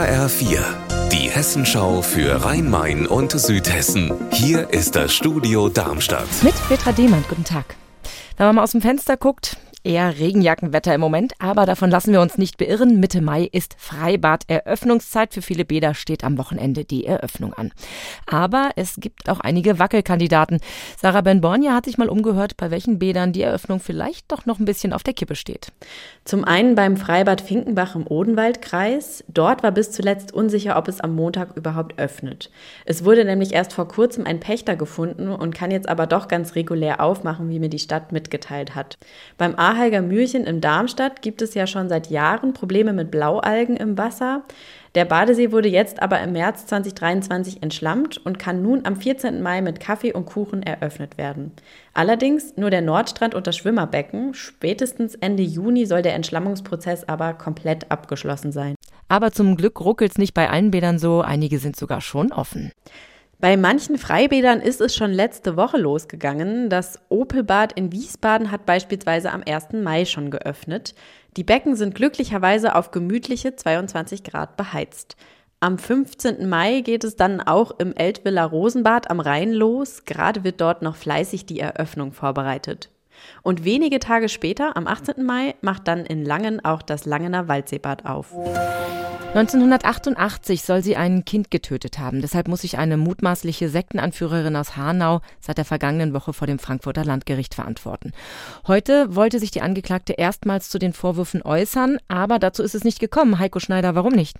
HR4, die Hessenschau für Rhein-Main und Südhessen. Hier ist das Studio Darmstadt. Mit Petra Demand, guten Tag. Wenn man mal aus dem Fenster guckt, eher Regenjackenwetter im Moment, aber davon lassen wir uns nicht beirren. Mitte Mai ist Freibad-Eröffnungszeit. Für viele Bäder steht am Wochenende die Eröffnung an. Aber es gibt auch einige Wackelkandidaten. Sarah Ben-Bornia hat sich mal umgehört, bei welchen Bädern die Eröffnung vielleicht doch noch ein bisschen auf der Kippe steht. Zum einen beim Freibad Finkenbach im Odenwaldkreis. Dort war bis zuletzt unsicher, ob es am Montag überhaupt öffnet. Es wurde nämlich erst vor kurzem ein Pächter gefunden und kann jetzt aber doch ganz regulär aufmachen, wie mir die Stadt mitgeteilt hat. Beim Ahalger Mühlchen in Darmstadt gibt es ja schon seit Jahren Probleme mit Blaualgen im Wasser. Der Badesee wurde jetzt aber im März 2023 entschlammt und kann nun am 14. Mai mit Kaffee und Kuchen eröffnet werden. Allerdings nur der Nordstrand und das Schwimmerbecken. Spätestens Ende Juni soll der Entschlammungsprozess aber komplett abgeschlossen sein. Aber zum Glück ruckelt es nicht bei allen Bädern so, einige sind sogar schon offen. Bei manchen Freibädern ist es schon letzte Woche losgegangen. Das Opelbad in Wiesbaden hat beispielsweise am 1. Mai schon geöffnet. Die Becken sind glücklicherweise auf gemütliche 22 Grad beheizt. Am 15. Mai geht es dann auch im Eltvilla Rosenbad am Rhein los. Gerade wird dort noch fleißig die Eröffnung vorbereitet. Und wenige Tage später, am 18. Mai, macht dann in Langen auch das Langener Waldseebad auf. 1988 soll sie ein Kind getötet haben. Deshalb muss sich eine mutmaßliche Sektenanführerin aus Hanau seit der vergangenen Woche vor dem Frankfurter Landgericht verantworten. Heute wollte sich die Angeklagte erstmals zu den Vorwürfen äußern, aber dazu ist es nicht gekommen. Heiko Schneider, warum nicht?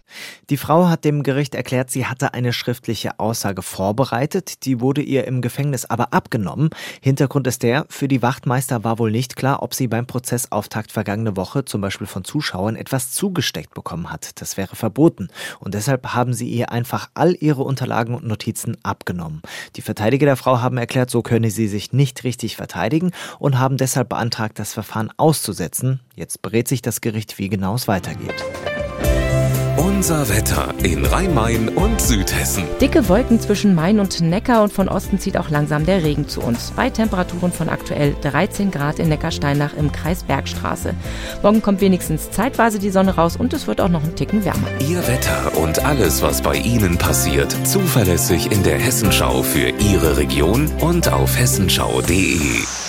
Die Frau hat dem Gericht erklärt, sie hatte eine schriftliche Aussage vorbereitet. Die wurde ihr im Gefängnis aber abgenommen. Hintergrund ist der, für die Wachtmeister war wohl nicht klar, ob sie beim Prozessauftakt vergangene Woche zum Beispiel von Zuschauern etwas zugesteckt bekommen hat. Das wäre verboten. Und deshalb haben sie ihr einfach all ihre Unterlagen und Notizen abgenommen. Die Verteidiger der Frau haben erklärt, so könne sie sich nicht richtig verteidigen und haben deshalb beantragt, das Verfahren auszusetzen. Jetzt berät sich das Gericht, wie genau es weitergeht. Unser Wetter in Rhein-Main und Südhessen. Dicke Wolken zwischen Main und Neckar und von Osten zieht auch langsam der Regen zu uns. Bei Temperaturen von aktuell 13 Grad in Neckarsteinach im Kreis Bergstraße. Morgen kommt wenigstens zeitweise die Sonne raus und es wird auch noch ein Ticken wärmer. Ihr Wetter und alles, was bei Ihnen passiert, zuverlässig in der Hessenschau für Ihre Region und auf hessenschau.de.